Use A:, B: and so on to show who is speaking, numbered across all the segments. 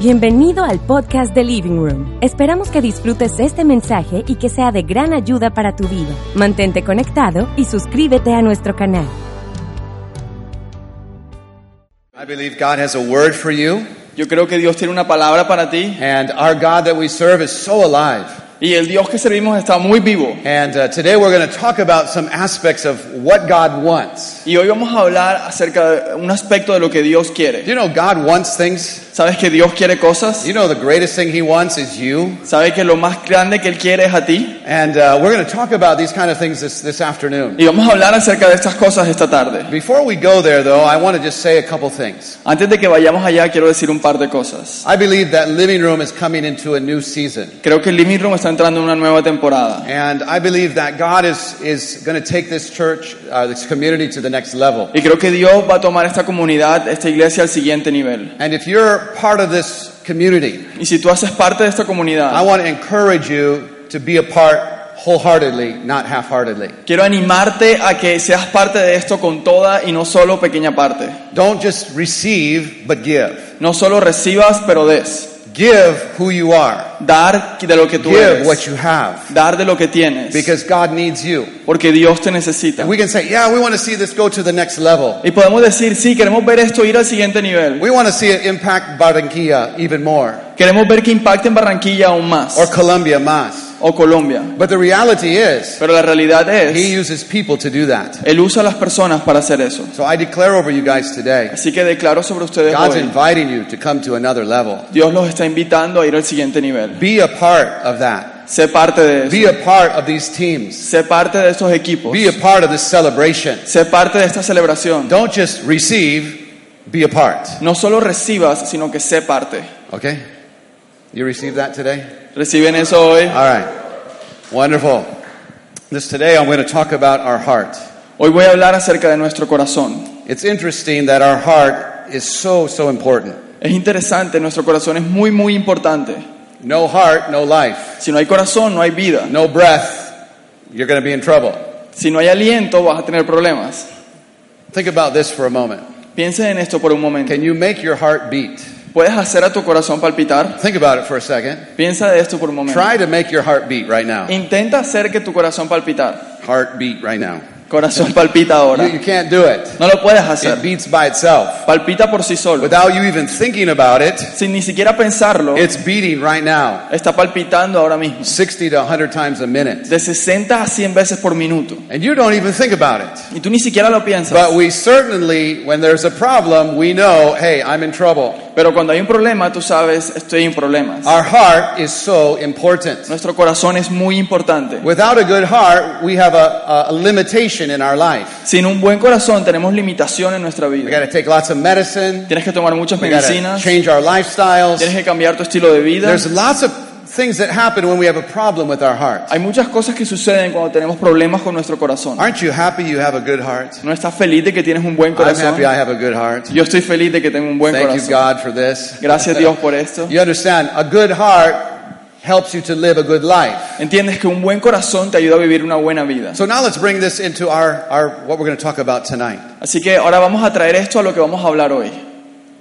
A: Bienvenido al podcast de Living Room. Esperamos que disfrutes este mensaje y que sea de gran ayuda para tu vida. Mantente conectado y suscríbete a nuestro canal.
B: I believe God has a word for you,
C: Yo creo que Dios tiene una palabra para ti
B: and our God that we serve is so alive.
C: Y el Dios que servimos está muy vivo.
B: And uh, today we're going to talk about some aspects of what God wants.
C: Y hoy vamos a hablar acerca de un aspecto de lo que Dios quiere.
B: Do you know God wants things?
C: ¿Sabes que Dios quiere cosas?
B: You know the greatest thing He wants is you.
C: ¿Sabes que lo más grande que Él quiere es a ti?
B: And uh, we're going to talk about these kind of things this, this afternoon.
C: Y vamos a hablar acerca de estas cosas esta tarde.
B: Before we go there, though, I want to just say a couple things.
C: Antes de que vayamos allá, quiero decir un par de cosas.
B: I believe that Living Room is coming into a new season.
C: Creo que el Living Room está entrando en una nueva temporada.
B: And I believe that God is, is going to take this church, uh, this community to the next level.
C: Y creo que Dios va a tomar esta comunidad, esta iglesia al siguiente nivel.
B: And if you're part of this community,
C: Y si tú haces parte de esta
B: I
C: comunidad,
B: want to encourage you to be a part wholeheartedly, not half-heartedly.
C: quiero animarte a que seas parte de esto con toda y no solo pequeña parte.
B: Don't just receive, but give.
C: No solo recibas, pero des.
B: Give who you are.
C: Dar de lo que tú
B: Give
C: eres.
B: what you have.
C: Dar de lo que tienes.
B: Because God needs you.
C: Porque Dios te necesita.
B: And we can say, yeah, we want to see this go to the next level.
C: Y podemos decir, sí, queremos ver esto ir al siguiente nivel.
B: We want to see it impact Barranquilla even more,
C: Queremos ver que impacte en Barranquilla aún más.
B: or Colombia más.
C: O Colombia.
B: But the reality is,
C: Pero la realidad
B: He
C: es,
B: uses people to do that.
C: Él usa a las personas para hacer eso.
B: So I declare over you guys today,
C: Así que declaro sobre ustedes
B: God's
C: hoy,
B: inviting you to come to another level.
C: Dios los está invitando a ir al siguiente nivel.
B: Be a part of that.
C: Sé parte de eso.
B: Be a part of these teams.
C: Sé parte de estos equipos.
B: Be a part of this celebration.
C: Sé parte de esta celebración.
B: Don't just receive, be a part.
C: No solo recibas, sino que sé parte.
B: Okay? You received that today?
C: ¿Reciben eso hoy?
B: All right. Wonderful. This today I'm going to talk about our heart.
C: Hoy voy a hablar acerca de nuestro corazón.
B: It's interesting that our heart is so so important.
C: Es interesante, nuestro corazón es muy, muy importante.
B: No heart, no life.
C: Si no hay corazón, no hay vida.
B: No breath, you're going to be in trouble.
C: Si no hay aliento, vas a tener problemas.
B: Think about this for a moment.
C: Piensen en esto por un momento.
B: Can you make your heart beat?
C: ¿Puedes hacer a tu corazón palpitar?
B: Think about it for a second.
C: Piensa de esto por un momento.
B: Try to make your heart beat right now.
C: Intenta hacer que tu corazón palpitar.
B: Heart beat right now.
C: Corazón palpita
B: You,
C: ahora.
B: you can't do it.
C: No lo puedes
B: It
C: hacer.
B: beats by itself.
C: Palpita por sí solo.
B: Without you even thinking about it,
C: Sin ni siquiera pensarlo,
B: it's beating right now.
C: está palpitando ahora mismo.
B: 60 to 100 times a minute.
C: De 60 a 100 veces por minuto.
B: And you don't even think about it.
C: Y tú ni siquiera lo piensas.
B: But we certainly, when there's a problem, we know, hey, I'm in trouble.
C: Pero cuando hay un problema, tú sabes, estoy en problemas.
B: Our heart is so important.
C: Nuestro corazón es muy importante.
B: Without a good heart, we have a, a limitation in our life.
C: Sin un buen corazón tenemos limitación en nuestra
B: We
C: vida.
B: got to take lots of medicine.
C: Tienes que tomar muchas
B: We
C: medicinas,
B: change our lifestyles.
C: tienes que cambiar tu estilo de vida.
B: There's lots of things that happen when we have a problem with our heart.
C: Hay muchas cosas que suceden cuando tenemos problemas con nuestro corazón.
B: Aren't you happy you have a good heart?
C: ¿No estás feliz de que tienes un buen
B: I'm
C: corazón?
B: happy I have a good heart.
C: Yo estoy feliz de que tengo un buen
B: Thank you,
C: corazón.
B: God, for this.
C: Gracias Dios por esto.
B: You understand, a good heart helps you to live a good life.
C: Entiendes que un buen corazón te ayuda a vivir una buena vida.
B: So now let's bring this into our, our what we're going to talk about tonight.
C: Así que ahora vamos a traer esto a lo que vamos a hablar hoy.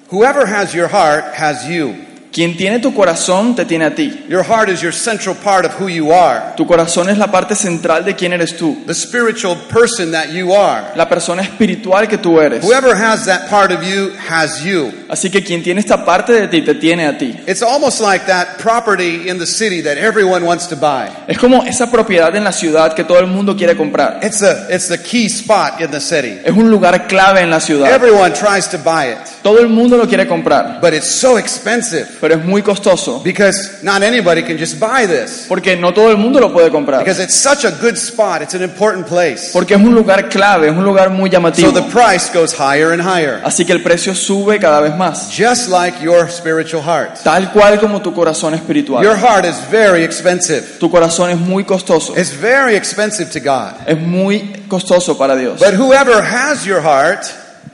B: Whoever has your heart has you.
C: Quien tiene tu corazón te tiene a ti.
B: Your heart is your central part of who you are,
C: Tu corazón es la parte central de quién eres tú,
B: the spiritual person that you are.
C: la persona espiritual que tú eres.
B: Whoever has that part of you has you.
C: Así que quien tiene esta parte de ti te tiene a ti.
B: It's almost like that property in the city that everyone wants to buy.
C: Es como esa propiedad en la ciudad que todo el mundo quiere comprar.
B: It's a it's the key spot in the city.
C: Es un lugar clave en la ciudad.
B: Everyone tries to buy it,
C: Todo el mundo lo quiere comprar,
B: but it's so expensive
C: pero es muy costoso
B: because not anybody can just buy this.
C: porque no todo el mundo lo puede comprar.
B: Because it's such a good spot, it's an important place.
C: Porque es un lugar clave, es un lugar muy
B: So
C: llamativo.
B: the price goes higher and higher.
C: Así que el precio sube cada vez más.
B: Just like your spiritual heart.
C: Tal cual como tu corazón
B: Your
C: espiritual.
B: heart is very expensive.
C: Tu corazón es muy costoso.
B: It's very expensive to God.
C: Es muy costoso para Dios.
B: But whoever has your heart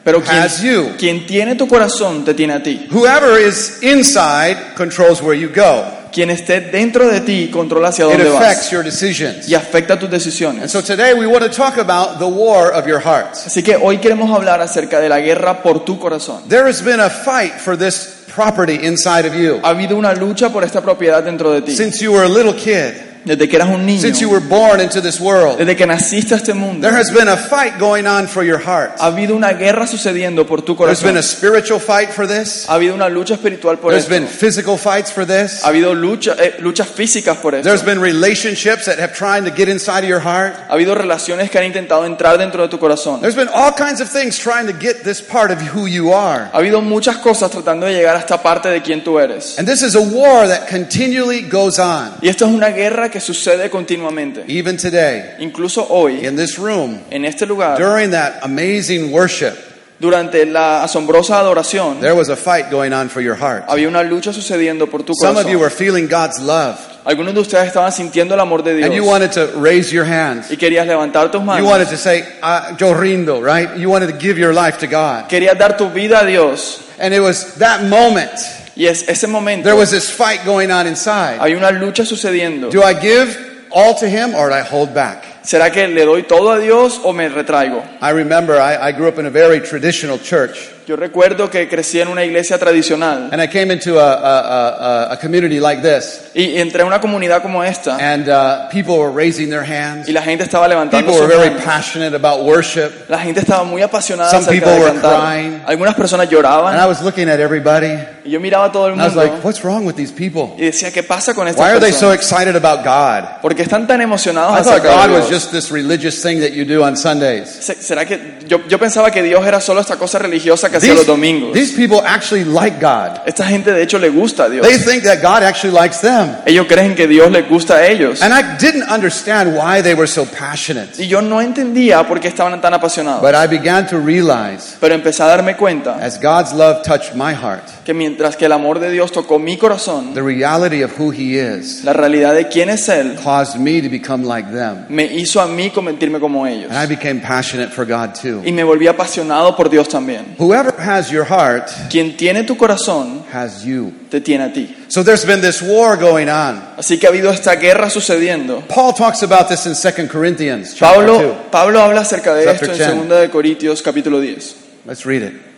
C: Pero
B: has you.
C: quien, quien tiene tu corazón te tiene a ti.
B: Whoever is inside controls where you go.
C: Quien esté dentro de ti controla hacia
B: It
C: dónde
B: affects
C: vas
B: your decisions.
C: y afecta tus
B: And
C: decisiones.
B: so today we want to talk about the war of your heart.
C: Así que hoy queremos hablar acerca de la guerra por tu corazón.
B: There has been a fight for this property inside of you.
C: Ha habido una lucha por esta propiedad dentro de ti.
B: Since you were a little kid,
C: Desde que eras un niño,
B: since you were born into this world,
C: desde que naciste a este mundo,
B: there has been a fight going on for your heart.
C: ha habido una guerra sucediendo por tu
B: There's been
C: corazón.
B: a spiritual fight for this.
C: Ha habido una lucha espiritual por
B: There's
C: esto.
B: been physical fights for this.
C: Ha habido lucha, eh, luchas físicas por esto.
B: There's been relationships that have tried to get inside of your heart.
C: Ha habido relaciones que han intentado entrar dentro de tu corazón.
B: There's been all kinds of things trying to get this part of who you are.
C: Ha habido muchas cosas tratando de llegar a esta parte de quien tú eres.
B: And this is a war that continually goes on,
C: Y esto es una guerra que sucede continuamente.
B: even today,
C: Incluso hoy,
B: in this room,
C: en este lugar,
B: during that amazing worship.
C: durante la asombrosa adoración,
B: There was a fight going on for your heart.
C: había una lucha sucediendo por tu
B: Some of you
C: corazón.
B: were feeling God's love,
C: Algunos de ustedes estaban sintiendo el amor de
B: and you
C: Dios
B: wanted to raise your hands.
C: y querías levantar tus
B: You
C: manos.
B: wanted to say, uh, Yo rindo, right? You wanted to give your life to God.
C: Querías dar tu vida a Dios.
B: And it was that moment,
C: Y es ese momento,
B: there was this fight going on inside.
C: hay una lucha sucediendo.
B: Do I give all to Him or do I hold back?
C: ¿Será que le doy todo a Dios o me retraigo?
B: I remember I, I grew up in a very traditional church,
C: Yo recuerdo que crecí en una iglesia tradicional
B: and I came into a, a, a, a community like this,
C: y entré a una comunidad como esta
B: and uh, people were raising their hands.
C: y la gente estaba levantando
B: People were
C: sus
B: very
C: manos.
B: passionate about worship,
C: La gente estaba muy apasionada
B: Some
C: acerca
B: people
C: de
B: were
C: cantar.
B: crying.
C: Algunas personas
B: and I
C: lloraban
B: was looking at everybody,
C: y yo miraba a todo el
B: and I was
C: mundo
B: like, "What's wrong with these people?
C: y decía, ¿qué pasa con
B: Why
C: estas
B: are they so excited about God?"
C: ¿Por qué están tan emocionados
B: I thought
C: acerca
B: God
C: de
B: was
C: Dios?
B: just this religious thing that you do on Sundays.
C: Se- ¿Será que yo, yo pensaba que Dios era solo esta cosa religiosa que hacía los
B: These,
C: domingos?
B: these people actually like God.
C: Esta gente de hecho le gusta a Dios.
B: They think that God actually likes them.
C: Ellos creen que Dios les gusta a ellos.
B: And I didn't understand why they were so passionate.
C: Y yo no entendía por qué estaban tan apasionados.
B: But I began to realize
C: Pero empecé a darme cuenta
B: as God's love touched my heart,
C: que mientras que el amor de Dios tocó mi corazón,
B: the reality of who He is
C: la realidad de quién es Él
B: caused me to become like them.
C: me hizo a mí convertirme como ellos.
B: And I became passionate for God too.
C: Y me volví apasionado por Dios también.
B: Whoever has your heart
C: Quien tiene tu corazón,
B: has you.
C: te tiene a ti.
B: So there's been this war going on.
C: Así que ha habido esta guerra sucediendo.
B: Paul talks about this in 2 Corinthians
C: Pablo,
B: 2.
C: Pablo habla acerca de
B: Chapter
C: esto en
B: 10.
C: 2 de Corintios capítulo 10.
B: Let's read it.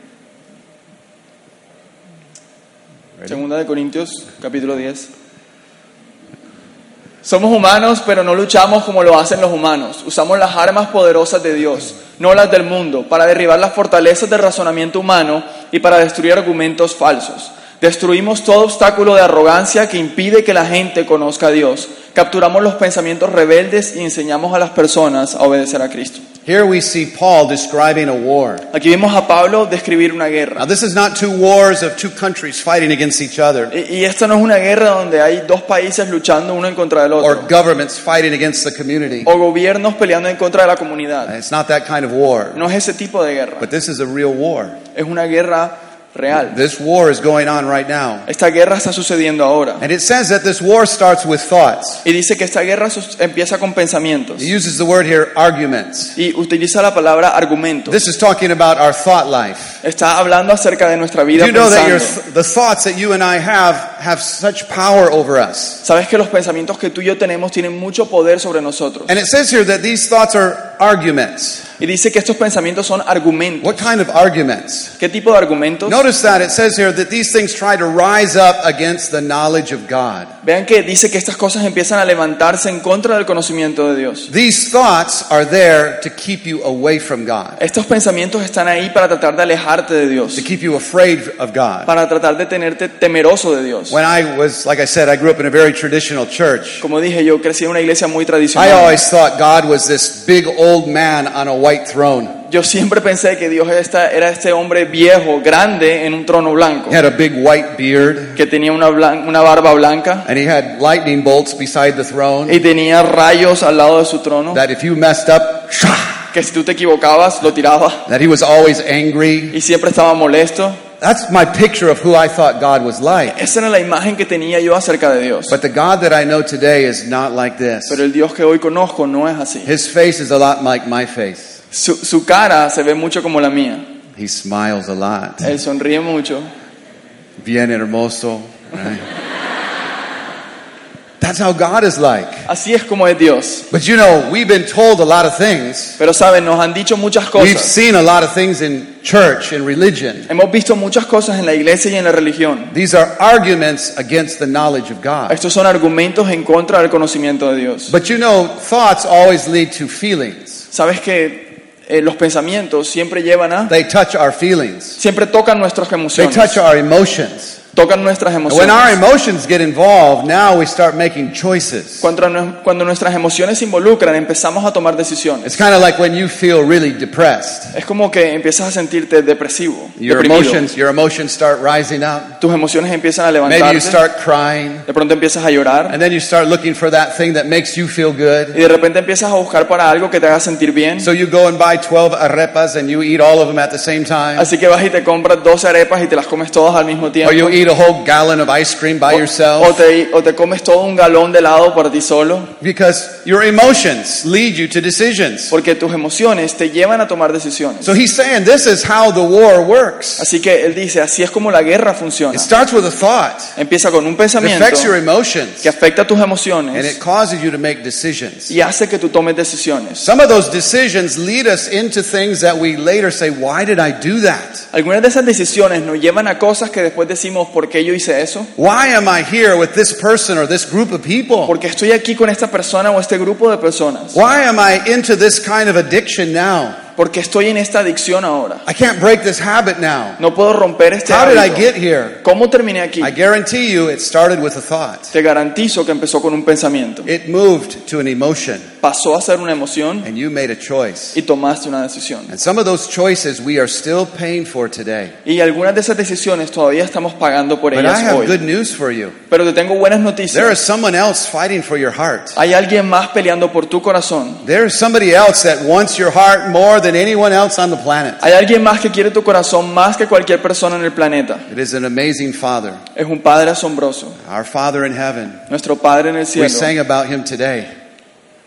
C: Segunda de Corintios, capítulo 10. Somos humanos, pero no luchamos como lo hacen los humanos. Usamos las armas poderosas de Dios, no las del mundo, para derribar las fortalezas del razonamiento humano y para destruir argumentos falsos. Destruimos todo obstáculo de arrogancia que impide que la gente conozca a Dios. Capturamos los pensamientos rebeldes y enseñamos a las personas a obedecer a Cristo.
B: Here we see Paul describing a war.
C: Aquí vemos a Pablo describir una guerra.
B: Now, this is not two wars of two countries fighting against each other
C: Y, y esto no es una guerra donde hay dos países luchando uno en contra del
B: or
C: otro.
B: governments fighting against the community.
C: o gobiernos peleando en contra de la comunidad.
B: It's not that kind of war.
C: No es ese tipo de guerra,
B: But this is a real war.
C: es una guerra real.
B: This war is going on right now.
C: Esta guerra está sucediendo ahora.
B: And it says that this war starts with thoughts.
C: Y dice que esta guerra empieza con pensamientos.
B: He uses the word here, arguments.
C: Y utiliza la palabra argumento.
B: This is talking about our thought life.
C: Está hablando acerca de nuestra vida
B: You know that your, the thoughts that you and I have have such power over us.
C: Sabes que los pensamientos que tú y yo tenemos tienen mucho poder sobre nosotros.
B: And it says here that these thoughts are arguments.
C: Y dice que estos pensamientos son argumentos.
B: What kind of arguments?
C: ¿Qué tipo de argumentos?
B: Notice that it says here that these things try to rise up against the knowledge of God.
C: Vean que dice que estas cosas empiezan a levantarse en contra del conocimiento de Dios.
B: These thoughts are there to keep you away from God,
C: Estos pensamientos están ahí para tratar de alejarte de Dios.
B: to keep you afraid of God.
C: para tratar de tenerte temeroso de Dios.
B: When I was, like I said, I grew up in a very traditional church.
C: Como dije, yo crecí en una iglesia muy
B: I
C: tradicional.
B: always thought God was this big old man on a white throne.
C: Yo siempre pensé que Dios esta- era este hombre viejo, grande, en un trono blanco,
B: He had a big white beard,
C: que tenía una, blan- una barba blanca
B: and he had lightning bolts beside the throne.
C: y tenía rayos al lado de su trono,
B: That if you messed up,
C: que si tú te equivocabas, lo tiraba
B: that he was always angry.
C: y siempre estaba molesto.
B: That's my picture of who I thought God was like.
C: Esa era la imagen que tenía yo acerca de Dios.
B: But the God that I know today is not like this.
C: Pero el Dios que hoy conozco no es así.
B: His face is a lot like my face.
C: Su, su cara se ve mucho como la mía.
B: He smiles a lot.
C: Él sonríe mucho.
B: Bien hermoso. right? That's how God is like.
C: Así es como es Dios.
B: But you know, we've been told a lot of things.
C: Pero saben, nos han dicho muchas
B: We've
C: cosas.
B: seen a lot of things in church and religion.
C: Hemos visto muchas cosas en la iglesia y en la religión.
B: These are arguments against the knowledge of God.
C: Estos son argumentos en contra del conocimiento de Dios.
B: But you know, thoughts always lead to feelings.
C: Sabes que eh, los pensamientos siempre llevan a,
B: They touch our feelings.
C: siempre tocan nuestras
B: They
C: emociones,
B: touch our emotions.
C: Tocan nuestras
B: And when our
C: emociones.
B: emotions get involved, now we start making choices.
C: Cuando, nu- cuando nuestras emociones se involucran, empezamos a tomar decisiones.
B: It's kind of like when you feel really depressed.
C: Es como que empiezas a sentirte depresivo,
B: Your
C: deprimido.
B: emotions, your emotions start rising up.
C: Tus emociones empiezan a
B: Maybe you
C: levantarse.
B: start crying.
C: De pronto empiezas a llorar
B: And then you start looking for that thing that makes you feel
C: y
B: good.
C: de repente empiezas a buscar para algo que te haga sentir bien.
B: So you go and buy 12 arepas and you eat all of them at the same time.
C: Así que vas y te compras 12 arepas y te las comes todas al mismo tiempo.
B: Or you eat a whole gallon of ice cream by
C: O, o
B: yourself.
C: te, o te comes todo un galón de helado para ti solo.
B: Because your emotions lead you to decisions.
C: Porque tus emociones te llevan a tomar decisiones.
B: So he's saying this is how the war works.
C: Así que él dice, así es como la guerra funciona.
B: It starts with a thought.
C: Empieza con un
B: It
C: pensamiento
B: affects your emotions.
C: que afecta tus
B: And
C: emociones
B: it causes you to make decisions.
C: y hace que tú tomes decisiones.
B: Some of those decisions lead us into things that we later say, why did I do that?
C: Algunas de esas decisiones nos llevan a cosas que después decimos, ¿por qué yo hice eso?
B: Why am I here with this person or this group of people?
C: ¿Por qué estoy aquí con esta persona o este grupo de personas?
B: Why am I into this kind of addiction now?
C: ¿Por qué estoy en esta adicción ahora?
B: I can't break this habit now.
C: No puedo romper este
B: How did I get here?
C: ¿Cómo terminé aquí?
B: I guarantee you it started with a thought.
C: Te garantizo que empezó con un pensamiento.
B: It moved to an emotion
C: Pasó a ser una emoción
B: and you made a choice.
C: y tomaste una decisión.
B: And some of those choices we are still paying for today.
C: Y algunas de esas decisiones todavía estamos pagando por
B: But I
C: ellas
B: have good
C: hoy.
B: news for you.
C: Pero te tengo buenas
B: There
C: noticias.
B: is someone else fighting for your heart.
C: Hay alguien más peleando por tu corazón.
B: There is somebody else that wants your heart more than anyone else on the planet.
C: Hay alguien más que quiere tu corazón más que cualquier persona en el planeta.
B: It is an amazing Father,
C: Es un Padre asombroso.
B: our Father in heaven.
C: Nuestro Padre en el
B: We
C: cielo.
B: sang about him today.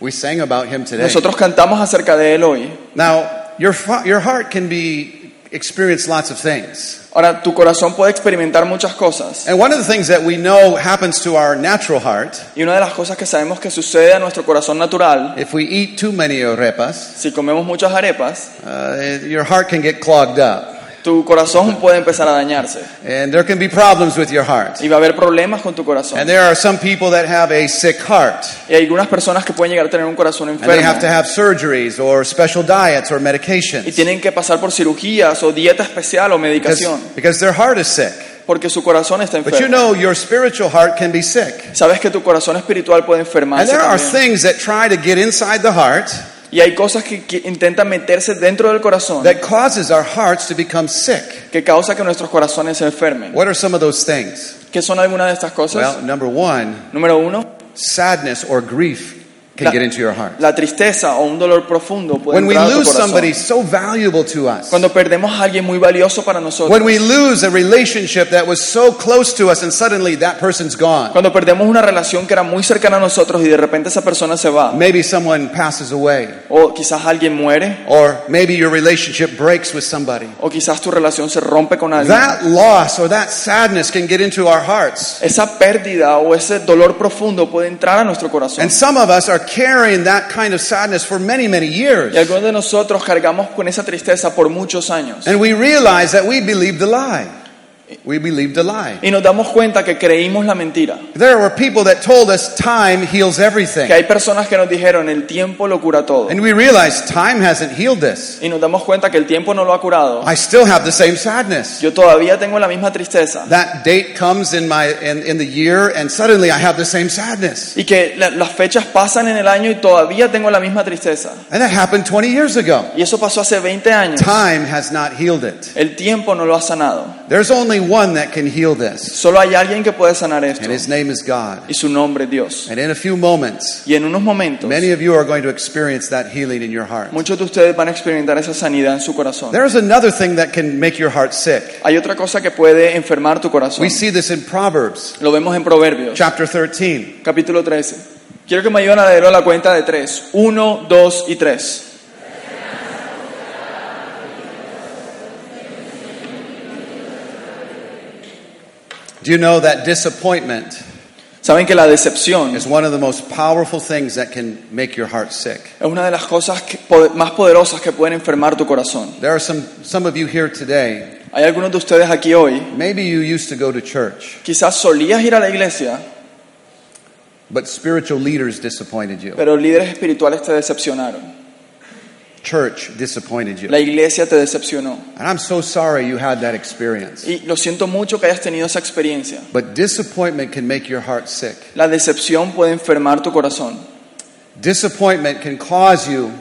B: We sang about him today.
C: Nosotros cantamos acerca de Él hoy.
B: Now, your, your heart can be experience lots of things.
C: Ahora, tu corazón puede experimentar muchas cosas.
B: And one of the things that we know happens to our natural heart,
C: Y una de las cosas que sabemos que sucede a nuestro corazón natural,
B: if we eat too many arepas,
C: si comemos muchas arepas,
B: uh, your heart can get clogged up.
C: Tu corazón puede empezar a dañarse.
B: And there can be problems with your heart.
C: Y va a haber problemas con tu corazón.
B: And there are some people that have a sick heart.
C: Y hay algunas personas que pueden llegar a tener un corazón
B: And they have to
C: enfermo.
B: have surgeries or special diets or
C: Y
B: medications.
C: tienen que pasar por cirugías o dieta especial o
B: Because,
C: medicación.
B: because their heart is sick.
C: Porque su corazón está
B: But you
C: enfermo.
B: know, your spiritual heart can be sick.
C: Sabes que tu corazón espiritual puede
B: And
C: enfermarse
B: there are
C: también.
B: things that try to get inside the heart
C: Y hay cosas que, que intentan meterse dentro del corazón
B: that causes our hearts to become sick.
C: que causa que nuestros corazones se enfermen.
B: What are some of those things?
C: ¿Qué son algunas de estas cosas?
B: Well, number one,
C: Número uno,
B: sadness or grief can
C: La-
B: get into your heart.
C: la tristeza o un dolor profundo puede
B: When we
C: entrar a tu
B: lose
C: corazón.
B: somebody so valuable to us,
C: Cuando perdemos a alguien muy valioso para nosotros.
B: when we lose a relationship that was so close to us and suddenly that person's gone,
C: Cuando perdemos una relación que era muy cercana a nosotros y de repente esa persona se va.
B: maybe someone passes away,
C: O quizás alguien muere.
B: or maybe your relationship breaks with somebody.
C: O quizás tu relación se rompe con alguien.
B: That loss or that sadness can get into our hearts.
C: Esa pérdida o ese dolor profundo puede entrar a nuestro corazón.
B: And some of us are carrying that kind of sadness for many, many years.
C: Y algunos de nosotros cargamos con esa tristeza por muchos años.
B: And we realize that we believed the lie. We believed a lie.
C: Y nos damos cuenta que creímos la mentira.
B: There were people that told us time heals
C: Que
B: everything.
C: hay personas que nos dijeron el tiempo lo cura todo.
B: And we realized time hasn't healed this.
C: Y nos damos cuenta que el tiempo no lo ha curado.
B: I still have the same sadness.
C: Yo todavía tengo la misma tristeza.
B: That date comes in my in, in the year and suddenly I have the same sadness.
C: Y que la- las fechas pasan en el año y todavía tengo la misma tristeza.
B: And that happened 20 years ago.
C: Y eso pasó hace 20 años.
B: Time has not healed it.
C: El tiempo no lo ha sanado.
B: There's only one that can heal this.
C: Solo hay alguien que puede sanar esto.
B: And his name is God.
C: Y su nombre es Dios.
B: And in a few moments,
C: Y en unos momentos,
B: many of you are going to experience that healing in your heart.
C: muchos de ustedes van a experimentar esa sanidad en su corazón.
B: There's another thing that can make your heart sick.
C: Hay otra cosa que puede enfermar tu corazón.
B: We see this in Proverbs
C: Lo vemos en Proverbios,
B: chapter 13.
C: capítulo 13. Quiero que me ayuden a leerlo a la cuenta de tres. Uno, dos y tres.
B: Do you know that disappointment
C: Saben que la decepción
B: is one of the most powerful things that can make your heart sick.
C: es una de las cosas que- más poderosas que pueden enfermar tu corazón.
B: There are some, some of you here today,
C: Hay algunos de ustedes aquí hoy,
B: maybe you used to go to church,
C: quizás solías ir a la iglesia,
B: but spiritual leaders disappointed you.
C: pero líderes espirituales te decepcionaron.
B: Church disappointed you.
C: La iglesia te decepcionó.
B: And I'm so sorry you had that experience.
C: Y lo siento mucho que hayas tenido esa experiencia.
B: But disappointment can make your heart sick.
C: La decepción puede enfermar tu corazón.
B: Disappointment can cause you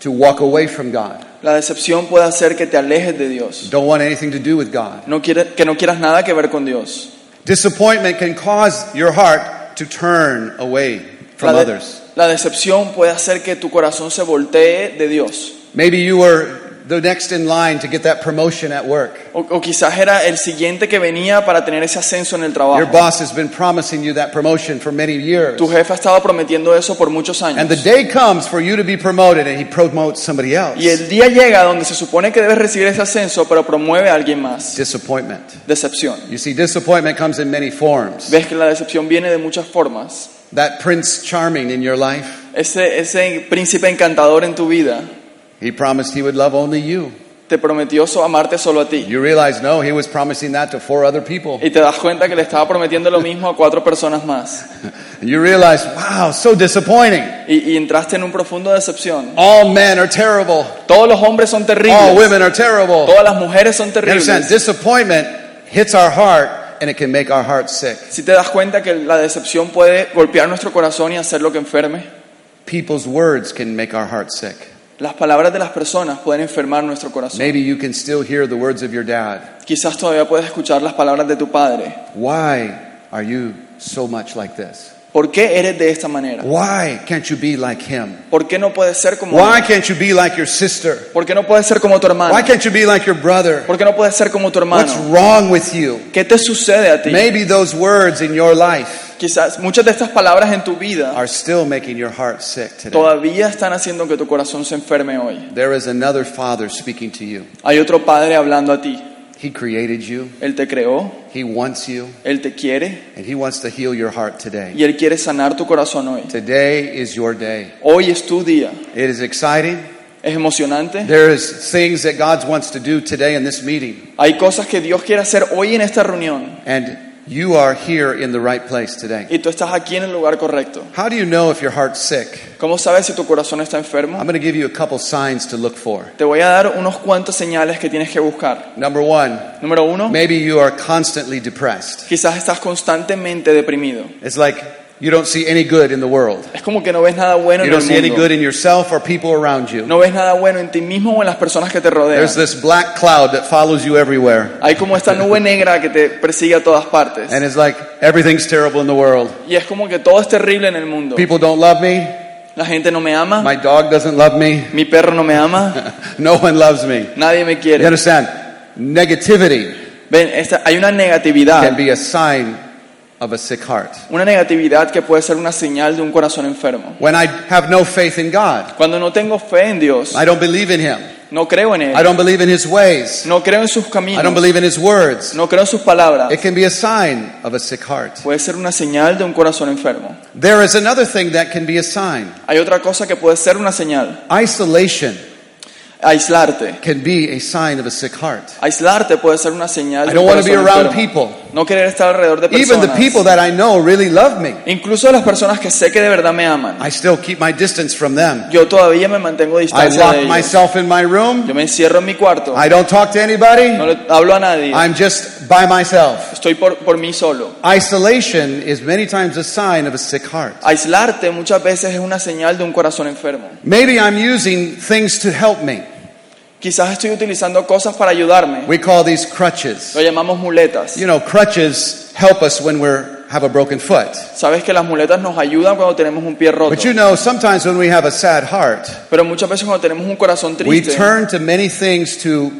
B: to walk away from God.
C: La decepción puede hacer que te alejes de Dios.
B: Don't want anything to do with God.
C: No quiere- que no quieras nada que ver con Dios.
B: Disappointment can cause your heart to turn away from
C: La, de-
B: others.
C: la decepción puede hacer que tu corazón se voltee de Dios.
B: Maybe you were the next in line to get that promotion at work.
C: O, o quizás era el siguiente que venía para tener ese ascenso en el
B: Your
C: trabajo.
B: boss has been promising you that promotion for many years.
C: Tu jefe ha estado prometiendo eso por muchos
B: And the
C: años.
B: day comes for you to be promoted and he promotes somebody else.
C: Y el día llega donde se supone que debes recibir ese ascenso, pero promueve a alguien más.
B: Disappointment.
C: Decepción.
B: You see, disappointment comes in many forms.
C: Ves que la decepción viene de muchas formas.
B: That Prince Charming in your life,
C: Ese, ese príncipe encantador en tu vida
B: he promised he would love only you.
C: te prometió amarte solo a ti.
B: You realize, no, he was promising that to four other people.
C: Y te das cuenta que le estaba prometiendo lo mismo a cuatro personas más.
B: You realize, wow, so disappointing.
C: Y, y entraste en un profundo decepción.
B: All men are terrible.
C: Todos los hombres son terribles.
B: All women are terrible.
C: Todas las mujeres son
B: You understand?
C: terribles.
B: Disappointment hits our heart and it can make our heart sick.
C: Si te das cuenta que la decepción puede golpear nuestro corazón y hacer lo que enferme,
B: People's words can make our heart sick.
C: las palabras de las personas pueden enfermar nuestro corazón.
B: Maybe you can still hear the words of your dad.
C: Quizás todavía puedes escuchar las palabras de tu padre.
B: Why are you so much like this?
C: ¿Por qué eres de esta manera?
B: Why can't you be like him?
C: ¿Por qué no puedes ser como
B: Why can't you be like your sister?
C: ¿Por qué no puedes ser como tu hermano?
B: Why can't you be like your brother?
C: ¿Por qué no puedes ser como tu
B: What's
C: hermano?
B: wrong with you?
C: ¿Qué te sucede a ti?
B: Maybe those words in your life
C: Quizás muchas de estas palabras en tu vida
B: are still making your heart sick today.
C: todavía están haciendo que tu corazón se enferme hoy.
B: There is another father speaking to you.
C: Hay otro padre hablando a ti.
B: He created you,
C: Él te creó,
B: he wants you,
C: Él te quiere
B: and he wants to heal your heart today.
C: y Él quiere sanar tu corazón hoy.
B: Today is your day.
C: Hoy es tu día.
B: It is exciting.
C: Es emocionante.
B: There is things that God wants to do today in this meeting,
C: Hay cosas que Dios quiere hacer hoy en esta reunión
B: and you are here in the right place today.
C: y tú estás aquí en el lugar correcto.
B: How do you know if your heart's sick?
C: ¿Cómo sabes si tu corazón está enfermo?
B: I'm going to give you a couple signs to look for.
C: Te voy a dar unos cuantos señales que tienes que buscar.
B: Number one,
C: Número uno,
B: maybe you are constantly depressed.
C: quizás estás constantemente deprimido.
B: It's like you don't see any good in the world.
C: Es como que no ves nada bueno
B: You
C: en
B: don't
C: el
B: see any good in yourself or people around you.
C: No ves nada bueno en ti mismo o en las personas que te rodean.
B: There's this black cloud that follows you everywhere.
C: Hay como esta nube negra que te persigue a todas partes.
B: And it's like everything's terrible in the world.
C: Y es como que todo es terrible en el mundo.
B: People don't love me.
C: La gente no me ama,
B: My dog doesn't love me.
C: mi perro no me ama,
B: No one loves me.
C: nadie me quiere.
B: You understand? Negativity
C: Ven, esta- hay una negatividad.
B: can be a sign of a sick heart.
C: una negatividad que puede ser una señal de un corazón enfermo.
B: When I have no faith in God,
C: Cuando no tengo fe en Dios,
B: I don't believe in Him.
C: no creo en él.
B: I don't believe in His ways.
C: no creo en sus caminos.
B: I don't believe in His words.
C: no creo en sus palabras,
B: It can be a sign of a sick heart.
C: puede ser una señal de un corazón enfermo.
B: There is another thing that can be a sign.
C: Hay otra cosa que puede ser una señal,
B: Isolation
C: aislarte.
B: can be a sign of a sick heart.
C: Aislarte puede ser una señal
B: I
C: de un
B: don't want to be around
C: enfermo.
B: people.
C: No querer estar alrededor de
B: Even the
C: personas.
B: people that I know really love me.
C: Incluso de las personas que sé que de verdad me aman.
B: I still keep my distance from them.
C: Yo todavía me mantengo
B: I
C: distancia
B: lock
C: de ellos.
B: myself in my room.
C: Yo me encierro en mi cuarto.
B: I don't talk to anybody.
C: No le hablo a nadie.
B: I'm just by myself.
C: Estoy por, por mí solo.
B: Isolation is many times a sign of a sick heart.
C: Aislarte muchas veces es una señal de un corazón enfermo.
B: Maybe I'm using things to help me.
C: Quizás estoy utilizando cosas para ayudarme.
B: We call these crutches.
C: Lo llamamos muletas.
B: You know, crutches help us when we have a broken foot.
C: Sabes que las muletas nos ayudan cuando tenemos un pie roto.
B: But you know, sometimes when we have a sad heart,
C: Pero muchas veces cuando tenemos un corazón
B: we
C: triste,
B: turn to many things to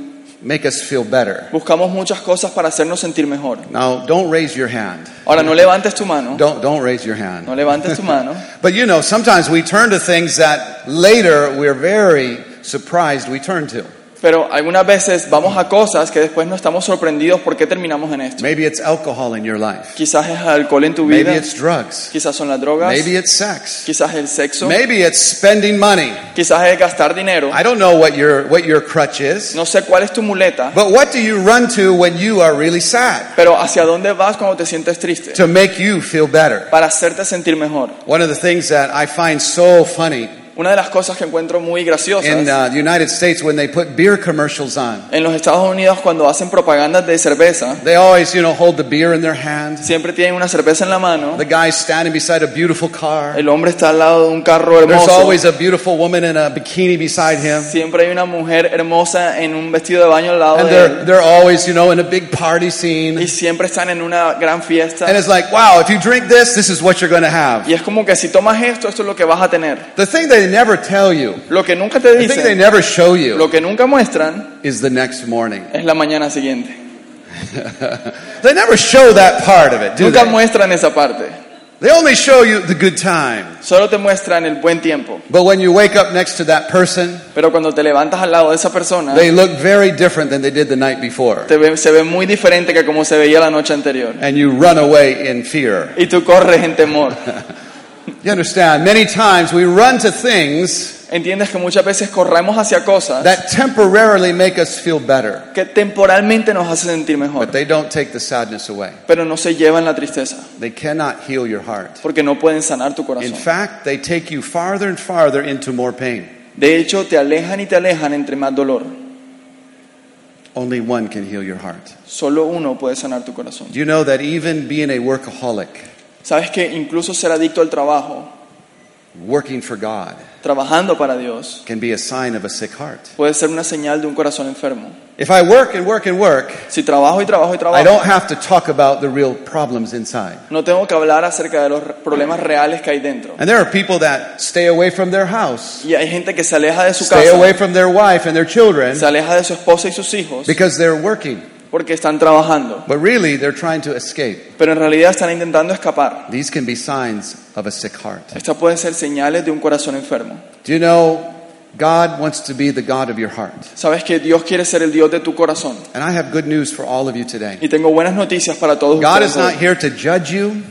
B: make us feel better.
C: buscamos muchas cosas para hacernos sentir mejor.
B: Now, don't raise your hand.
C: Ahora, no levantes tu mano.
B: Don't, don't raise your hand.
C: No levantes tu mano.
B: But you know, sometimes we turn to things that later we're very surprised we turn to.
C: Pero algunas veces vamos a cosas que después no estamos sorprendidos por qué terminamos en esto.
B: Maybe it's alcohol in your life.
C: Quizás es alcohol en tu vida,
B: Maybe it's drugs.
C: quizás son las drogas,
B: Maybe it's sex.
C: quizás el sexo,
B: Maybe it's spending money.
C: quizás es gastar dinero.
B: I don't know what your what your crutch is.
C: No sé cuál es tu muleta,
B: But what do you run to when you are really sad?
C: pero hacia dónde vas cuando te sientes triste
B: To make you feel better.
C: para hacerte sentir mejor.
B: One of the things that I find so funny
C: Una de las cosas que encuentro muy graciosas
B: in uh, the United States when they put beer commercials on,
C: en los Estados Unidos cuando hacen propagandas de cerveza,
B: they always, you know, hold the beer in their hand.
C: siempre tienen una cerveza en la mano,
B: The guy's standing beside a beautiful car.
C: el hombre está al lado de un carro
B: There's
C: hermoso,
B: always a beautiful woman in a bikini beside him.
C: siempre hay una mujer hermosa en un vestido de baño al lado
B: And
C: de
B: they're,
C: él
B: they're always, you know, in a big party scene.
C: y siempre están en una gran fiesta.
B: And it's like, wow, if you drink this, this is what you're going to have.
C: Y es como que si tomas esto, esto es lo que vas a tener.
B: The thing they never tell you,
C: Lo que nunca te
B: the thing they
C: dicen,
B: never show you,
C: lo que nunca muestran,
B: is the next morning.
C: es la mañana siguiente.
B: They never show that part of it, do
C: Nunca
B: they?
C: muestran esa parte.
B: They only show you the good time.
C: Solo te muestran el buen tiempo.
B: But when you wake up next to that person,
C: Pero cuando te levantas al lado de esa persona,
B: they look very different than they did the night before.
C: te ve- se ve muy diferente que como se veía la noche anterior.
B: And you run away in fear.
C: Y tú corres en temor.
B: You understand? Many times we run to things
C: Entiendes que muchas veces corremos hacia cosas
B: that temporarily make us feel better,
C: que temporalmente nos hacen sentir mejor,
B: but they don't take the sadness away.
C: pero no se llevan la tristeza,
B: They cannot heal your heart.
C: porque no pueden sanar tu
B: In
C: corazón.
B: fact, they take you farther and farther into more pain.
C: De hecho, te alejan y te alejan entre más dolor.
B: Only one can heal your heart.
C: Solo uno puede sanar tu corazón.
B: Do you know that even being a workaholic,
C: Sabes que incluso ser adicto al trabajo,
B: working for God,
C: trabajando para Dios,
B: can be a sign of a sick heart?
C: puede ser una señal de un corazón enfermo.
B: If I work and work and work,
C: Si trabajo y trabajo y
B: I
C: trabajo,
B: don't have to talk about the real problems inside.
C: no tengo que hablar acerca de los problemas reales que hay dentro.
B: And there are people that stay away from their house,
C: Y hay gente que se aleja de su
B: stay away
C: casa,
B: from their wife and their children
C: se aleja de su esposa y sus hijos
B: because they're working.
C: Porque están trabajando,
B: But really, they're trying to escape.
C: pero en realidad están intentando escapar.
B: These can be signs of a sick heart.
C: Estas pueden ser señales de un corazón enfermo.
B: Do you know God wants to be the God of your heart?
C: Sabes que Dios quiere ser el Dios de tu corazón.
B: And I have good news for all of you today.
C: Y tengo buenas noticias para todos
B: God
C: ustedes.
B: is not here to judge you.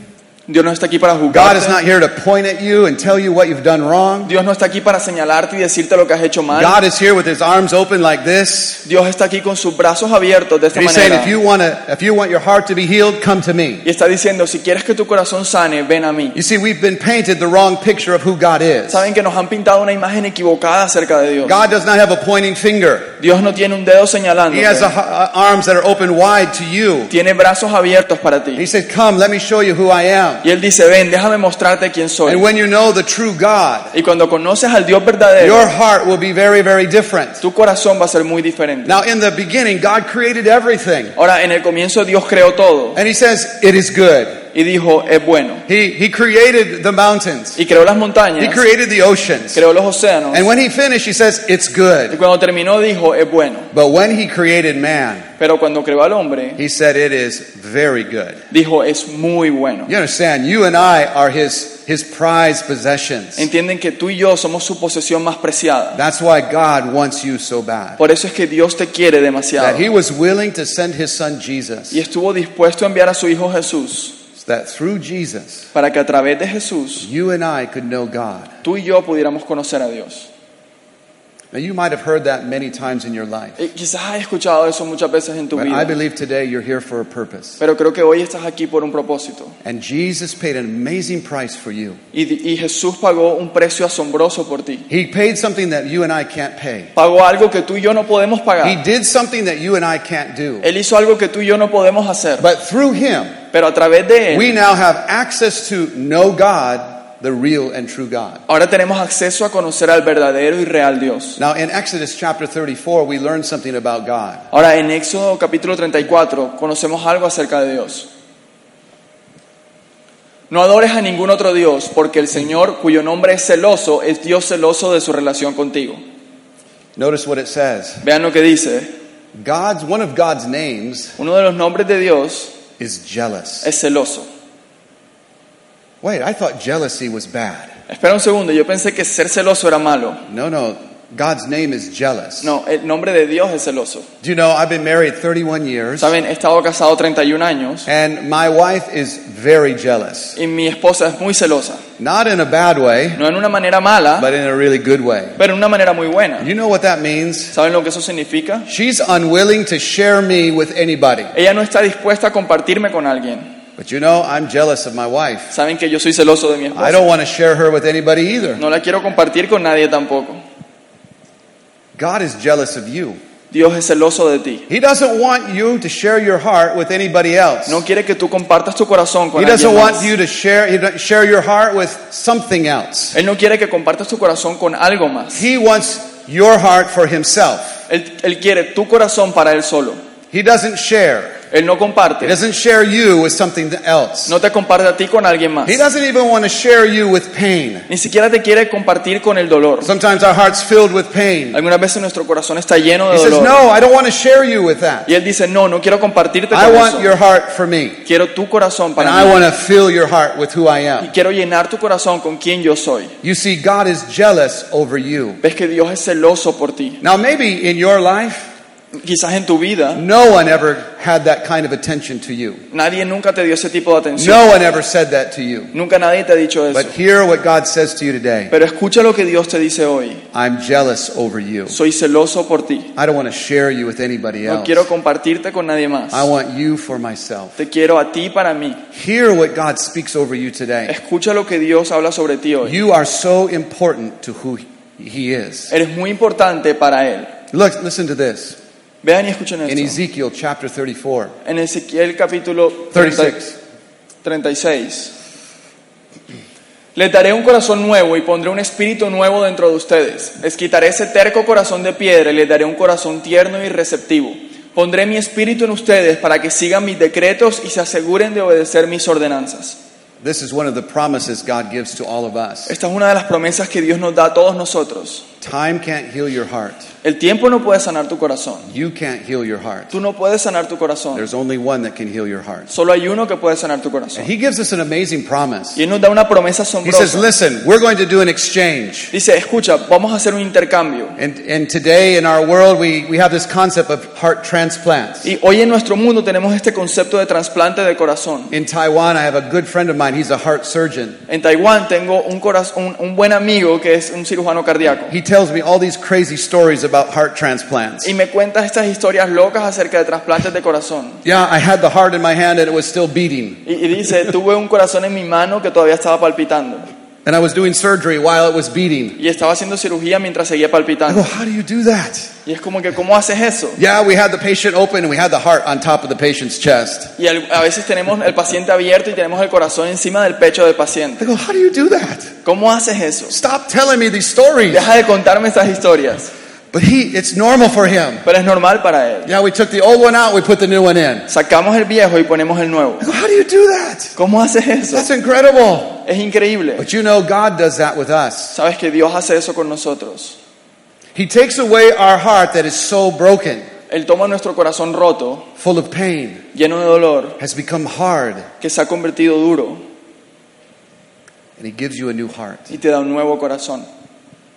C: Dios no está aquí para
B: God is
C: juzgarte.
B: not here to point at you and tell you what you've done wrong.
C: Dios no está aquí para señalarte y decirte lo que has hecho mal.
B: God is here with his arms open like this.
C: Dios está aquí con sus brazos abiertos de esta
B: he's saying,
C: manera.
B: if you want if you want your heart to be healed, come to me.
C: Y está diciendo, si quieres que tu corazón sane, ven a mí.
B: You see, we've been painted the wrong picture of who God is.
C: Saben que nos han pintado una imagen equivocada acerca de Dios.
B: God does not have a pointing finger.
C: Dios no tiene un dedo señalando.
B: He has arms that are open wide to you.
C: Tiene brazos abiertos para
B: He
C: ti.
B: said, come, let me show you who I am.
C: Y Él dice, ven, déjame mostrarte quién soy.
B: And when you know the true God,
C: Y cuando conoces al Dios verdadero,
B: your heart will be very, very different.
C: tu corazón va a ser muy diferente.
B: Now, in the beginning, God created everything.
C: Ahora, en el comienzo Dios creó todo
B: And he says, it is good.
C: Y dijo, es bueno.
B: He, he created the mountains.
C: Y creó las
B: He
C: montañas,
B: created the oceans.
C: creó los océanos.
B: And when he finished, he says, it's
C: Y
B: good.
C: cuando terminó dijo, es bueno.
B: But when he created man,
C: Pero cuando creó al hombre,
B: he said, it is very good.
C: dijo, es muy bueno.
B: You understand? You and I are his, his prized possessions.
C: Entienden que tú y yo somos su posesión más preciada.
B: That's why God wants you so bad.
C: Por eso es que Dios te quiere demasiado.
B: That he was willing to send his son Jesus.
C: Y estuvo dispuesto a enviar a su hijo Jesús
B: that through Jesus,
C: para que a través de Jesús
B: you and I could know God.
C: tú y yo pudiéramos conocer a Dios.
B: Now, you might have heard that many times in your life.
C: Y quizás has escuchado eso muchas veces en tu
B: But I
C: vida,
B: believe today you're here for a purpose.
C: pero creo que hoy estás aquí por un propósito.
B: And Jesus paid an amazing price for you.
C: Y, y Jesús pagó un precio asombroso por ti.
B: He paid something that you and I can't pay.
C: Pagó algo que tú y yo no podemos
B: He
C: pagar.
B: did something that you and I can't do.
C: Él hizo algo que tú y yo no podemos hacer.
B: But through him,
C: Pero a través de
B: we
C: Él,
B: now have access to know God, the real and true God.
C: ahora tenemos acceso a conocer al verdadero y real Dios.
B: Now, in Exodus chapter 34, we learn something about God.
C: Ahora, en Éxodo capítulo 34 conocemos algo acerca de Dios. No adores a ningún otro Dios, porque el Señor, cuyo nombre es celoso, es Dios celoso de su relación contigo.
B: Notice what it says.
C: Vean lo que dice.
B: God's one of God's names
C: Uno de los nombres de Dios
B: is jealous.
C: es celoso.
B: Wait, I thought jealousy was bad.
C: Espera un segundo, yo pensé que ser celoso era malo.
B: No, no. God's name is jealous.
C: No, el nombre de Dios es celoso.
B: Do you know, I've been married 31 years,
C: Saben, he estado casado 31 años
B: and my wife is very jealous.
C: y mi esposa es muy celosa.
B: Not in a bad way,
C: No en una manera mala,
B: but in a really good way.
C: pero en una manera muy buena.
B: You know what that means?
C: ¿Saben lo que eso significa?
B: She's unwilling to share me with anybody.
C: Ella no está dispuesta a compartirme con alguien.
B: But you know, I'm jealous of my wife.
C: Saben que yo soy celoso de mi
B: I
C: esposa.
B: don't want to share her with anybody either.
C: No la quiero compartir con nadie tampoco.
B: God is jealous of you.
C: Dios es celoso de ti.
B: He doesn't want you to share your heart with anybody else.
C: No quiere que tú compartas tu corazón con
B: He doesn't
C: alguien
B: want
C: más.
B: you to share, share your heart with something else.
C: Él no quiere que compartas tu corazón con algo más.
B: He wants your heart for himself.
C: Él, él quiere tu corazón para él solo.
B: He doesn't share.
C: Él no
B: He doesn't share you with something else.
C: No te comparte a ti con alguien más.
B: He doesn't even want to share you with pain.
C: Ni siquiera te quiere compartir con el dolor.
B: Sometimes our heart's filled with pain.
C: Algunas veces nuestro corazón está lleno de
B: He says,
C: dolor.
B: No, I don't want to share you with that.
C: Y él dice, no, no quiero compartirte
B: I
C: con
B: want
C: eso.
B: your heart for me.
C: Quiero tu corazón
B: And
C: para
B: I
C: mí.
B: want to fill your heart with who I
C: Y
B: am.
C: quiero llenar tu corazón con quien yo soy.
B: You see, God is jealous over you.
C: Ves que Dios es celoso por ti.
B: Now, maybe in your life,
C: Quizás en tu vida
B: no one ever had that kind of attention to you.
C: nadie nunca te dio ese tipo de atención.
B: No one ever said that to you.
C: Nunca nadie te ha dicho eso.
B: But hear what God says to you today
C: Pero escucha lo que Dios te dice hoy.
B: I'm jealous over you.
C: Soy celoso por ti.
B: I don't want to share you with anybody
C: No
B: else.
C: quiero compartirte con nadie más.
B: I want you for myself.
C: Te quiero a ti para mí.
B: Hear what God speaks over you today.
C: Escucha lo que Dios habla sobre ti hoy.
B: You are so important to who He is.
C: Eres muy importante para Él.
B: Look, listen to this.
C: Vean y escuchen
B: In
C: esto.
B: Ezekiel chapter 34,
C: En Ezequiel capítulo 30
B: 36.
C: 36. Les daré un corazón nuevo y pondré un espíritu nuevo dentro de ustedes. Les quitaré ese terco corazón de piedra y les daré un corazón tierno y receptivo. Pondré mi espíritu en ustedes para que sigan mis decretos y se aseguren de obedecer mis ordenanzas.
B: This is one of the promises God gives to all of us.
C: Esta es una de las promesas que Dios nos da a todos nosotros.
B: Time can't heal your heart.
C: El tiempo no puede sanar tu corazón.
B: You can't heal your heart.
C: Tú no puedes sanar tu corazón.
B: There's only one that can heal your heart.
C: Solo hay uno que puede sanar tu corazón.
B: And He gives us an amazing promise.
C: Y Él nos da una promesa
B: He says,
C: asombrosa.
B: Listen, we're going to do an exchange.
C: Dice, escucha, vamos a hacer un intercambio.
B: And, and today in our world, we, we have this concept of heart transplants.
C: Y hoy en nuestro mundo tenemos este concepto de trasplante de corazón.
B: In Taiwan, I have a good friend of mine. He's a heart surgeon.
C: En Taiwán tengo un, corazón, un, un buen amigo que es un cirujano cardíaco.
B: He tells me all these crazy stories about heart transplants.
C: Y me cuenta estas historias locas acerca de trasplantes de corazón.
B: Yeah, I had the heart in my hand and it was still beating.
C: Y, y dice, tuve un corazón en mi mano que todavía estaba palpitando.
B: And I was doing surgery while it was beating.
C: Y estaba haciendo cirugía mientras seguía
B: I go,
C: palpitando.
B: how do you do that?
C: Y es como que, ¿cómo haces eso?
B: Yeah, we had the patient open and we had the heart on top of the patient's chest.
C: Y al- a veces tenemos el paciente abierto y tenemos el corazón encima del pecho del paciente.
B: I go, how do you do that?
C: ¿Cómo haces eso?
B: Stop telling me these stories.
C: Deja de contarme estas historias.
B: But he, it's normal for him.
C: Pero es normal para él.
B: Yeah, we took the old one out, we put the new one in.
C: Sacamos el viejo y ponemos el nuevo.
B: I go, how do you do that?
C: ¿Cómo haces eso?
B: That's incredible.
C: Es increíble.
B: But you know, God does that with us.
C: Sabes que Dios hace eso con nosotros.
B: He takes away our heart that is so broken,
C: Él toma nuestro corazón roto,
B: full of pain,
C: lleno de dolor,
B: has become hard,
C: que se ha convertido duro,
B: and He gives you a new heart.
C: y te da un nuevo corazón.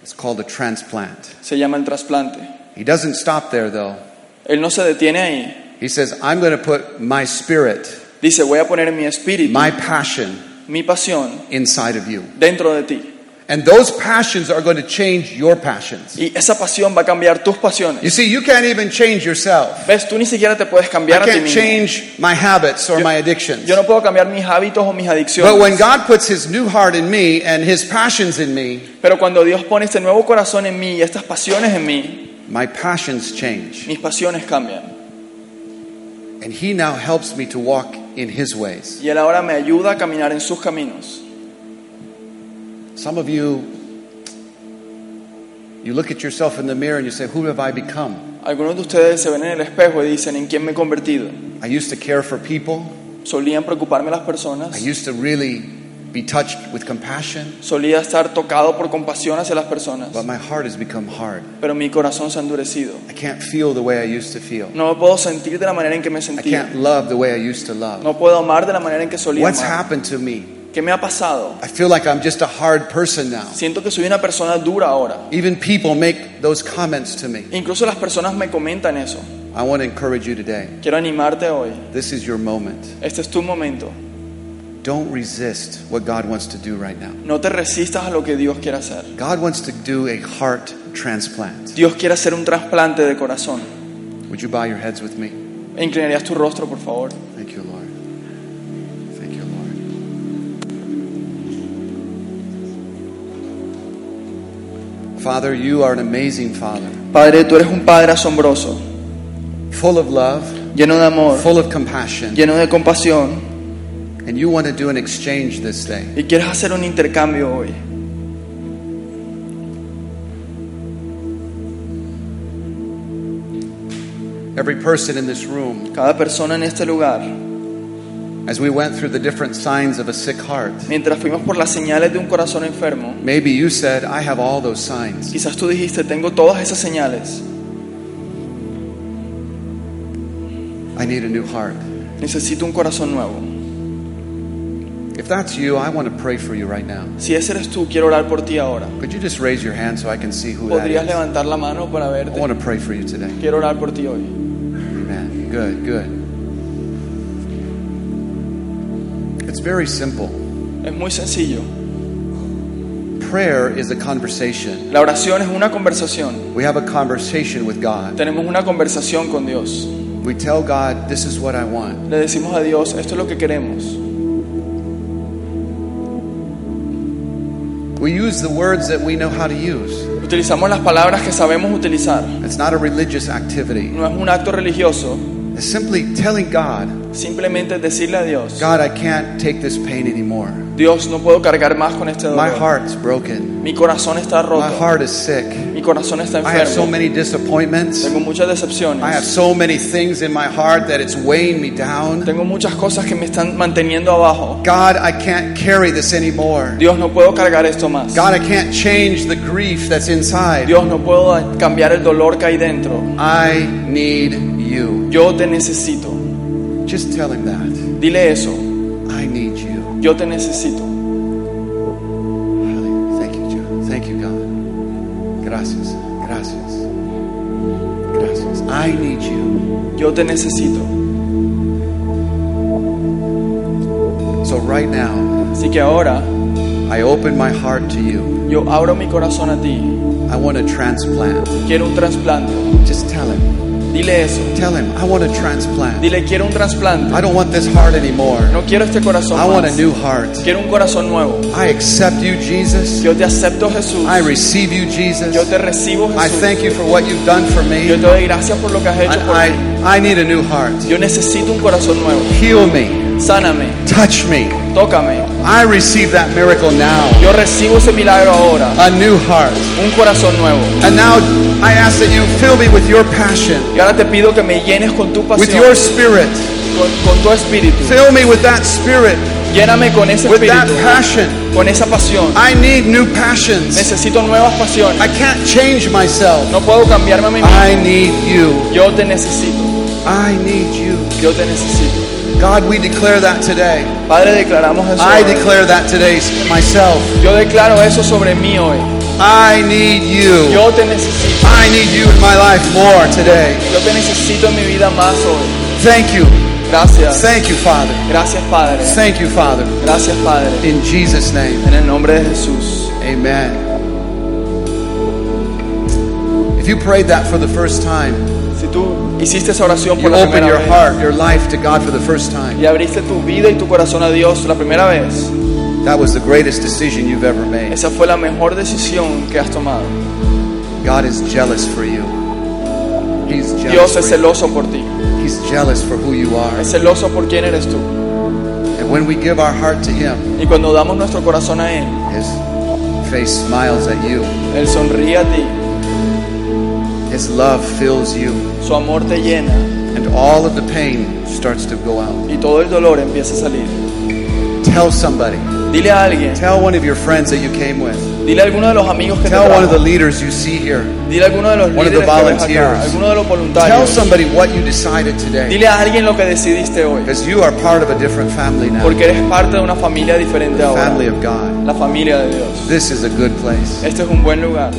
B: It's called a transplant.
C: Se llama el trasplante.
B: He doesn't stop there, though.
C: Él no se detiene ahí.
B: He says, I'm going to put my spirit,
C: Dice, voy a poner mi espíritu,
B: my passion
C: mi pasión,
B: inside of you.
C: dentro de ti.
B: And those passions are going to change your passions.
C: Y esa pasión va a cambiar tus pasiones.
B: You see, you can't even change yourself.
C: Ves, tú ni siquiera te puedes
B: I
C: cambiar a ti
B: can't
C: mismo.
B: change my habits or my addictions.
C: Yo no puedo cambiar mis hábitos o mis
B: But when
C: adicciones.
B: God puts His new heart in me and His passions in me,
C: Pero cuando Dios pone este nuevo corazón en mí y estas pasiones en mí,
B: my passions change.
C: mis pasiones cambian.
B: And He now helps me to walk in His ways.
C: Y Él ahora me ayuda a caminar en sus caminos.
B: Some of you, you look at yourself in the mirror and you say, Who have I become?
C: Algunos de ustedes se ven en el espejo y dicen, ¿en quién me he convertido?
B: I used to care for people.
C: Solían preocuparme las personas.
B: I used to really be touched with compassion.
C: Solía estar tocado por compasión hacia las personas.
B: But my heart has become hard.
C: Pero mi corazón se ha endurecido.
B: I can't feel the way I used to feel.
C: No puedo sentir de la manera en que me
B: I
C: sentía.
B: can't love the way I used to love.
C: No puedo amar de la manera en que solía
B: What's
C: amar.
B: happened to me?
C: ¿Qué me ha pasado?
B: I feel like I'm just a hard person now.
C: Siento que soy una persona dura ahora.
B: Even people make those comments to me.
C: Incluso las personas me comentan eso.
B: I want to encourage you today.
C: Quiero animarte hoy.
B: This is your moment.
C: Este es tu momento.
B: Don't resist what God wants to do right now.
C: No te resistas a lo que Dios quiere hacer.
B: God wants to do a heart transplant.
C: Dios quiere hacer un trasplante de corazón.
B: Would you bow your heads with me?
C: ¿Inclinarías tu rostro, por favor?
B: Father, you are an amazing Father,
C: Padre, tú eres un Padre asombroso,
B: full of love,
C: lleno de amor,
B: full of compassion,
C: lleno de compasión,
B: and you want to do an exchange this day.
C: y quieres hacer un intercambio hoy.
B: Every person in this room,
C: Cada persona en este lugar,
B: as we went through the different signs of a sick heart,
C: mientras fuimos por las señales de un corazón enfermo,
B: maybe you said, I have all those signs.
C: quizás tú dijiste, tengo todas esas señales,
B: I need a new heart.
C: necesito un corazón nuevo.
B: If that's you, I want to pray for you right now.
C: Si ese eres tú, quiero orar por ti ahora.
B: Could you just raise your hand so I can see who that
C: ¿Podrías
B: is?
C: levantar la mano para
B: I
C: verte?
B: want to pray for you today.
C: Quiero orar por ti hoy.
B: Amen. Good, good. Very simple.
C: Es muy sencillo.
B: Prayer is a conversation.
C: La oración es una conversación.
B: We have a conversation with God.
C: Tenemos una conversación con Dios.
B: We tell God, This is what I want.
C: Le decimos a Dios, esto es lo que queremos.
B: We use the words that we know how to use.
C: Utilizamos las palabras que sabemos utilizar.
B: It's not a religious activity.
C: No es un acto religioso,
B: It's simply telling God,
C: simplemente decirle a Dios,
B: God, I can't take this pain anymore.
C: Dios, no puedo cargar más con este
B: My
C: dolor.
B: heart's broken.
C: Mi corazón está
B: My
C: roto.
B: heart is sick.
C: Mi corazón está
B: I have so
C: enfermo.
B: many disappointments.
C: Tengo muchas
B: I have
C: decepciones.
B: so many things in my heart that it's weighing me down.
C: Tengo muchas cosas que me están manteniendo abajo.
B: God, I can't carry this anymore.
C: Dios, no puedo cargar esto más.
B: God, I can't change the grief that's inside.
C: Dios, no puedo cambiar el dolor que hay dentro.
B: I need you.
C: Yo te necesito.
B: Just tell him that.
C: Dile eso.
B: I need you.
C: Yo te necesito.
B: Thank you, Joe. Thank you, God. Gracias. Gracias. Gracias. I need you.
C: Yo te necesito.
B: So right now,
C: Así que ahora
B: I open my heart to you.
C: yo abro mi corazón a ti.
B: I want a transplant.
C: Quiero un trasplante.
B: Just tell him.
C: Dile eso.
B: Tell him, I want a transplant.
C: Dile, quiero un trasplante.
B: I don't want this heart anymore.
C: No quiero este corazón
B: I want a new heart.
C: Quiero un corazón nuevo.
B: I accept you, Jesus.
C: Yo te acepto, Jesús.
B: I receive you,
C: Yo
B: Jesus.
C: te recibo,
B: I thank you for what you've done for
C: Yo
B: me.
C: te doy gracias por lo que has hecho
B: And
C: por
B: I,
C: mí.
B: I need a new heart.
C: Yo necesito un corazón nuevo.
B: Heal me.
C: Sáname,
B: Touch me.
C: tócame.
B: I receive that miracle now.
C: Yo recibo ese milagro ahora.
B: A new heart.
C: Un corazón nuevo.
B: And now I ask that you fill me with your passion,
C: Y ahora te pido que me llenes con tu pasión.
B: with your spirit.
C: con, con tu espíritu.
B: Fill me with that spirit,
C: Lléname con ese
B: with that
C: espíritu,
B: passion.
C: con esa pasión.
B: I need new passions.
C: Necesito nuevas pasiones.
B: I can't change myself.
C: No puedo cambiarme a mí mismo.
B: I need you.
C: Yo te necesito.
B: I need you.
C: Yo te necesito.
B: God, we declare that today.
C: Padre, declaramos eso.
B: I declare that today myself.
C: Yo declaro eso sobre mí hoy.
B: I need you.
C: Yo te necesito.
B: I need you in my life more today.
C: Yo te necesito en mi vida más hoy.
B: Thank you.
C: Gracias.
B: Thank you, Father.
C: Gracias, Padre.
B: Thank you, Father.
C: Gracias, Padre.
B: In Jesus' name.
C: En el nombre de Jesús.
B: Amen. If you prayed that for the first time,
C: tú hiciste esa oración
B: you
C: por la
B: opened
C: primera
B: your
C: vez
B: heart, your life to God for the first time,
C: y abriste tu vida y tu corazón a Dios la primera vez,
B: that was the greatest decision you've ever made.
C: esa fue la mejor decisión que has tomado.
B: God is jealous for you. He's jealous,
C: Dios es celoso por ti.
B: He's jealous for who you are.
C: Es celoso por quién eres tú.
B: And when we give our heart to Him,
C: Y cuando damos nuestro corazón a Él,
B: His face smiles at you.
C: Él sonríe a ti,
B: His love fills you.
C: su amor te llena
B: And all of the pain starts to go out.
C: y todo el dolor empieza a salir.
B: Tell somebody.
C: Dile a alguien,
B: Tell one of your friends that you came with.
C: Dile a alguno de los amigos que te
B: Tell one of the leaders you see here.
C: Dile a alguno de los
B: one of the
C: líderes que
B: volunteers.
C: alguno de los
B: Tell somebody what you decided today.
C: Dile a alguien lo que decidiste hoy.
B: Because you are part of a different family now.
C: Porque eres parte de una familia diferente
B: The
C: ahora.
B: family of God.
C: La familia de Dios.
B: This is a good place.
C: Este es un buen lugar.